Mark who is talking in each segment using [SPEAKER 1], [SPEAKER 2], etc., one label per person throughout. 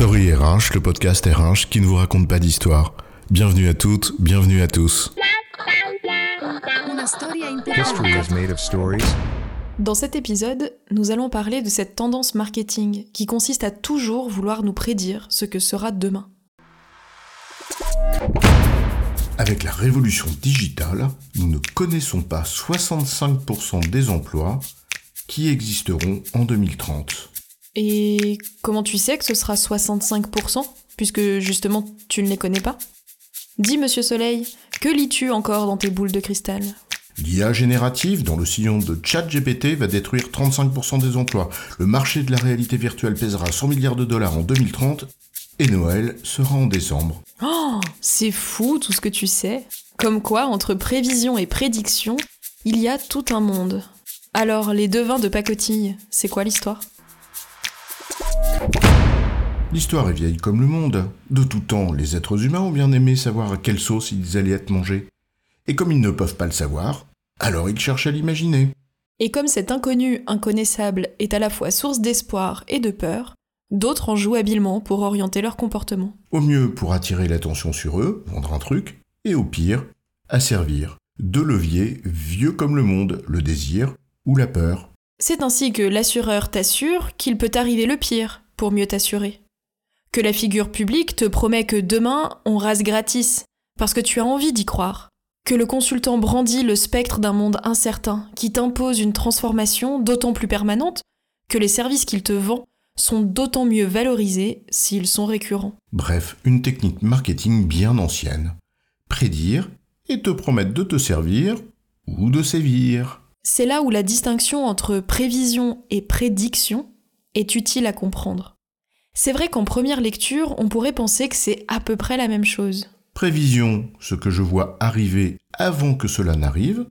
[SPEAKER 1] Story RH, le podcast RH qui ne vous raconte pas d'histoire. Bienvenue à toutes, bienvenue à tous.
[SPEAKER 2] History is made of stories?
[SPEAKER 3] Dans cet épisode, nous allons parler de cette tendance marketing qui consiste à toujours vouloir nous prédire ce que sera demain.
[SPEAKER 1] Avec la révolution digitale, nous ne connaissons pas 65% des emplois qui existeront en 2030.
[SPEAKER 3] Et comment tu sais que ce sera 65% puisque justement tu ne les connais pas? Dis Monsieur Soleil, que lis-tu encore dans tes boules de cristal?
[SPEAKER 1] L'IA générative dans le sillon de ChatGPT va détruire 35% des emplois. Le marché de la réalité virtuelle pèsera 100 milliards de dollars en 2030 et Noël sera en décembre.
[SPEAKER 3] Oh, c'est fou tout ce que tu sais. Comme quoi, entre prévision et prédiction, il y a tout un monde. Alors, les devins de pacotille, c'est quoi l'histoire?
[SPEAKER 1] L'histoire est vieille comme le monde. De tout temps, les êtres humains ont bien aimé savoir à quelle sauce ils allaient être mangés. Et comme ils ne peuvent pas le savoir, alors ils cherchent à l'imaginer.
[SPEAKER 3] Et comme cet inconnu inconnaissable est à la fois source d'espoir et de peur, d'autres en jouent habilement pour orienter leur comportement.
[SPEAKER 1] Au mieux pour attirer l'attention sur eux, vendre un truc, et au pire, asservir. Deux leviers vieux comme le monde, le désir ou la peur.
[SPEAKER 3] C'est ainsi que l'assureur t'assure qu'il peut arriver le pire pour mieux t'assurer. Que la figure publique te promet que demain on rase gratis, parce que tu as envie d'y croire. Que le consultant brandit le spectre d'un monde incertain qui t'impose une transformation d'autant plus permanente que les services qu'il te vend sont d'autant mieux valorisés s'ils sont récurrents.
[SPEAKER 1] Bref, une technique marketing bien ancienne. Prédire et te promettre de te servir ou de sévir.
[SPEAKER 3] C'est là où la distinction entre prévision et prédiction est utile à comprendre. C'est vrai qu'en première lecture, on pourrait penser que c'est à peu près la même chose.
[SPEAKER 1] Prévision, ce que je vois arriver avant que cela n'arrive.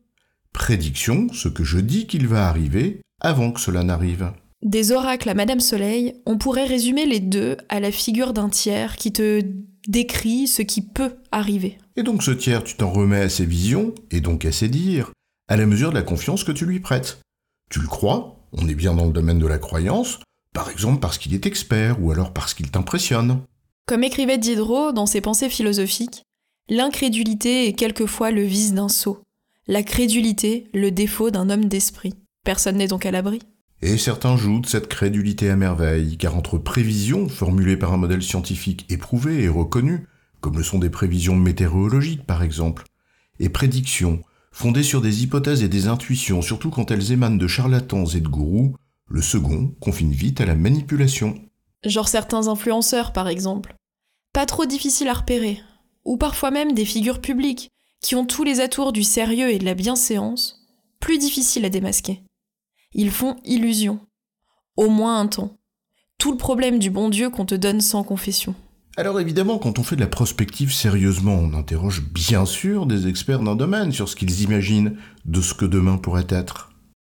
[SPEAKER 1] Prédiction, ce que je dis qu'il va arriver avant que cela n'arrive.
[SPEAKER 3] Des oracles à Madame Soleil, on pourrait résumer les deux à la figure d'un tiers qui te décrit ce qui peut arriver.
[SPEAKER 1] Et donc ce tiers, tu t'en remets à ses visions, et donc à ses dires, à la mesure de la confiance que tu lui prêtes. Tu le crois, on est bien dans le domaine de la croyance, par exemple parce qu'il est expert ou alors parce qu'il t'impressionne.
[SPEAKER 3] Comme écrivait Diderot dans ses pensées philosophiques, l'incrédulité est quelquefois le vice d'un sot, la crédulité le défaut d'un homme d'esprit. Personne n'est donc à l'abri.
[SPEAKER 1] Et certains jouent de cette crédulité à merveille, car entre prévisions formulées par un modèle scientifique éprouvé et reconnu, comme le sont des prévisions météorologiques par exemple, et prédictions fondées sur des hypothèses et des intuitions, surtout quand elles émanent de charlatans et de gourous, le second confine vite à la manipulation.
[SPEAKER 3] Genre certains influenceurs par exemple. Pas trop difficile à repérer, ou parfois même des figures publiques qui ont tous les atours du sérieux et de la bienséance, plus difficile à démasquer. Ils font illusion. Au moins un temps. Tout le problème du bon Dieu qu'on te donne sans confession.
[SPEAKER 1] Alors évidemment, quand on fait de la prospective sérieusement, on interroge bien sûr des experts d'un domaine sur ce qu'ils imaginent de ce que demain pourrait être.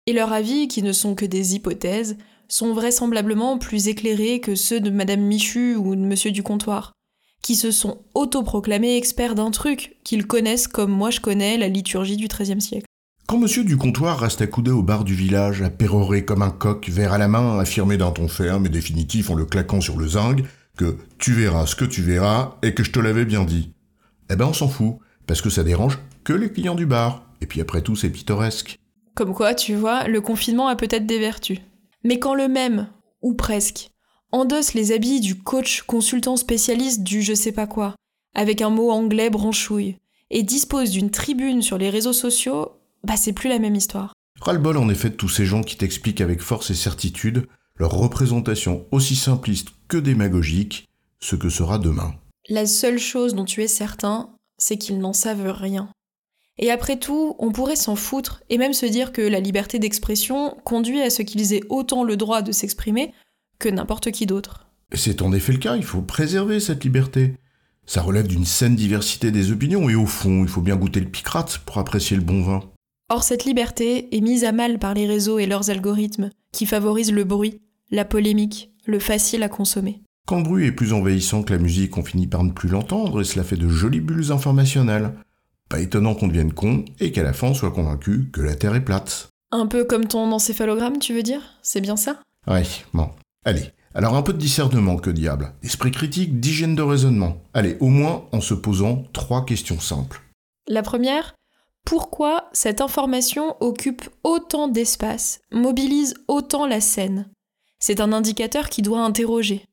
[SPEAKER 3] Et leurs avis, qui ne sont que des hypothèses, sont vraisemblablement plus éclairés que ceux de Madame Michu ou de Monsieur du comptoir, qui se sont autoproclamés experts d'un truc qu'ils connaissent comme moi je connais la liturgie du XIIIe siècle.
[SPEAKER 1] Quand monsieur du comptoir reste accoudé au bar du village, à pérorer comme un coq, verre à la main, affirmer d'un ton ferme et définitif en le claquant sur le zinc, que tu verras ce que tu verras et que je te l'avais bien dit. Eh ben on s'en fout, parce que ça dérange que les clients du bar. Et puis après tout, c'est pittoresque.
[SPEAKER 3] Comme quoi, tu vois, le confinement a peut-être des vertus. Mais quand le même, ou presque, endosse les habits du coach consultant spécialiste du je sais pas quoi, avec un mot anglais branchouille, et dispose d'une tribune sur les réseaux sociaux, bah c'est plus la même histoire.
[SPEAKER 1] Ras-le-bol en effet de tous ces gens qui t'expliquent avec force et certitude leur représentation aussi simpliste que démagogique, ce que sera demain.
[SPEAKER 3] La seule chose dont tu es certain, c'est qu'ils n'en savent rien. Et après tout, on pourrait s'en foutre et même se dire que la liberté d'expression conduit à ce qu'ils aient autant le droit de s'exprimer que n'importe qui d'autre.
[SPEAKER 1] C'est en effet le cas, il faut préserver cette liberté. Ça relève d'une saine diversité des opinions et au fond, il faut bien goûter le picrate pour apprécier le bon vin.
[SPEAKER 3] Or, cette liberté est mise à mal par les réseaux et leurs algorithmes qui favorisent le bruit, la polémique, le facile à consommer.
[SPEAKER 1] Quand le bruit est plus envahissant que la musique, on finit par ne plus l'entendre et cela fait de jolies bulles informationnelles. Pas étonnant qu'on devienne con et qu'à la fin on soit convaincu que la Terre est plate.
[SPEAKER 3] Un peu comme ton encéphalogramme, tu veux dire? C'est bien ça?
[SPEAKER 1] Ouais, bon. Allez, Alors un peu de discernement, que diable. Esprit critique, d'hygiène de raisonnement. Allez, au moins en se posant trois questions simples.
[SPEAKER 3] La première, pourquoi cette information occupe autant d'espace, mobilise autant la scène? C'est un indicateur qui doit interroger.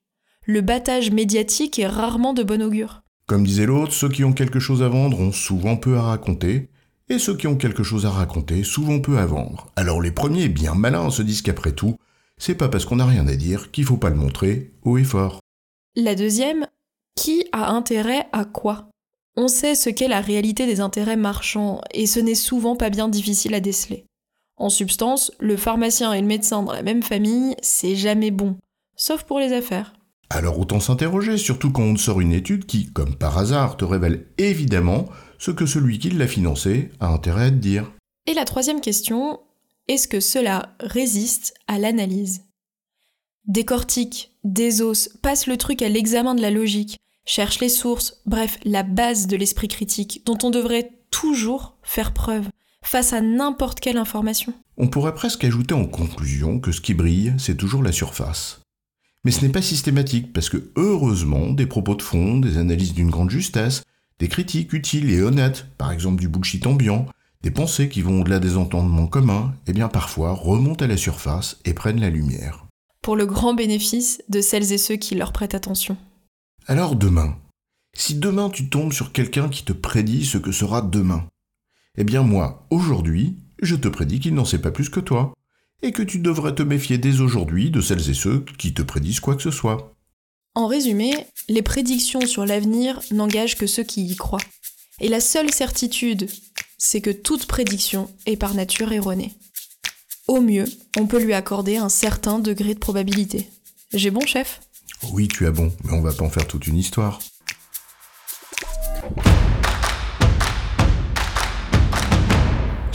[SPEAKER 3] Le battage médiatique est rarement de bon augure.
[SPEAKER 1] Comme disait l'autre, ceux qui ont quelque chose à vendre ont souvent peu à raconter, et ceux qui ont quelque chose à raconter souvent peu à vendre. Alors les premiers, bien malins, se disent qu'après tout, c'est pas parce qu'on n'a rien à dire qu'il faut pas le montrer haut et fort.
[SPEAKER 3] La deuxième, qui a intérêt à quoi? On sait ce qu'est la réalité des intérêts marchands, et ce n'est souvent pas bien difficile à déceler. En substance, le pharmacien et le médecin dans la même famille, c'est jamais bon, sauf pour les affaires.
[SPEAKER 1] Alors autant s'interroger, surtout quand on sort une étude qui, comme par hasard, te révèle évidemment ce que celui qui l'a financé a intérêt à te dire.
[SPEAKER 3] Et la troisième question, est-ce que cela résiste à l'analyse? Décortique, désosse, passe le truc à l'examen de la logique, cherche les sources, bref, la base de l'esprit critique dont on devrait toujours faire preuve face à n'importe quelle information.
[SPEAKER 1] On pourrait presque ajouter en conclusion que ce qui brille, c'est toujours la surface. Mais ce n'est pas systématique, parce que heureusement, des propos de fond, des analyses d'une grande justesse, des critiques utiles et honnêtes, par exemple du bullshit ambiant, des pensées qui vont au-delà des entendements communs, et eh bien parfois remontent à la surface et prennent la lumière.
[SPEAKER 3] Pour le grand bénéfice de celles et ceux qui leur prêtent attention.
[SPEAKER 1] Alors demain, si demain tu tombes sur quelqu'un qui te prédit ce que sera demain, eh bien moi, aujourd'hui, je te prédis qu'il n'en sait pas plus que toi, et que tu devrais te méfier dès aujourd'hui de celles et ceux qui te prédisent quoi que ce soit.
[SPEAKER 3] En résumé, les prédictions sur l'avenir n'engagent que ceux qui y croient. Et la seule certitude, c'est que toute prédiction est par nature erronée. Au mieux, on peut lui accorder un certain degré de probabilité. J'ai bon, chef?
[SPEAKER 1] Oui, tu as bon, mais on va pas en faire toute une histoire.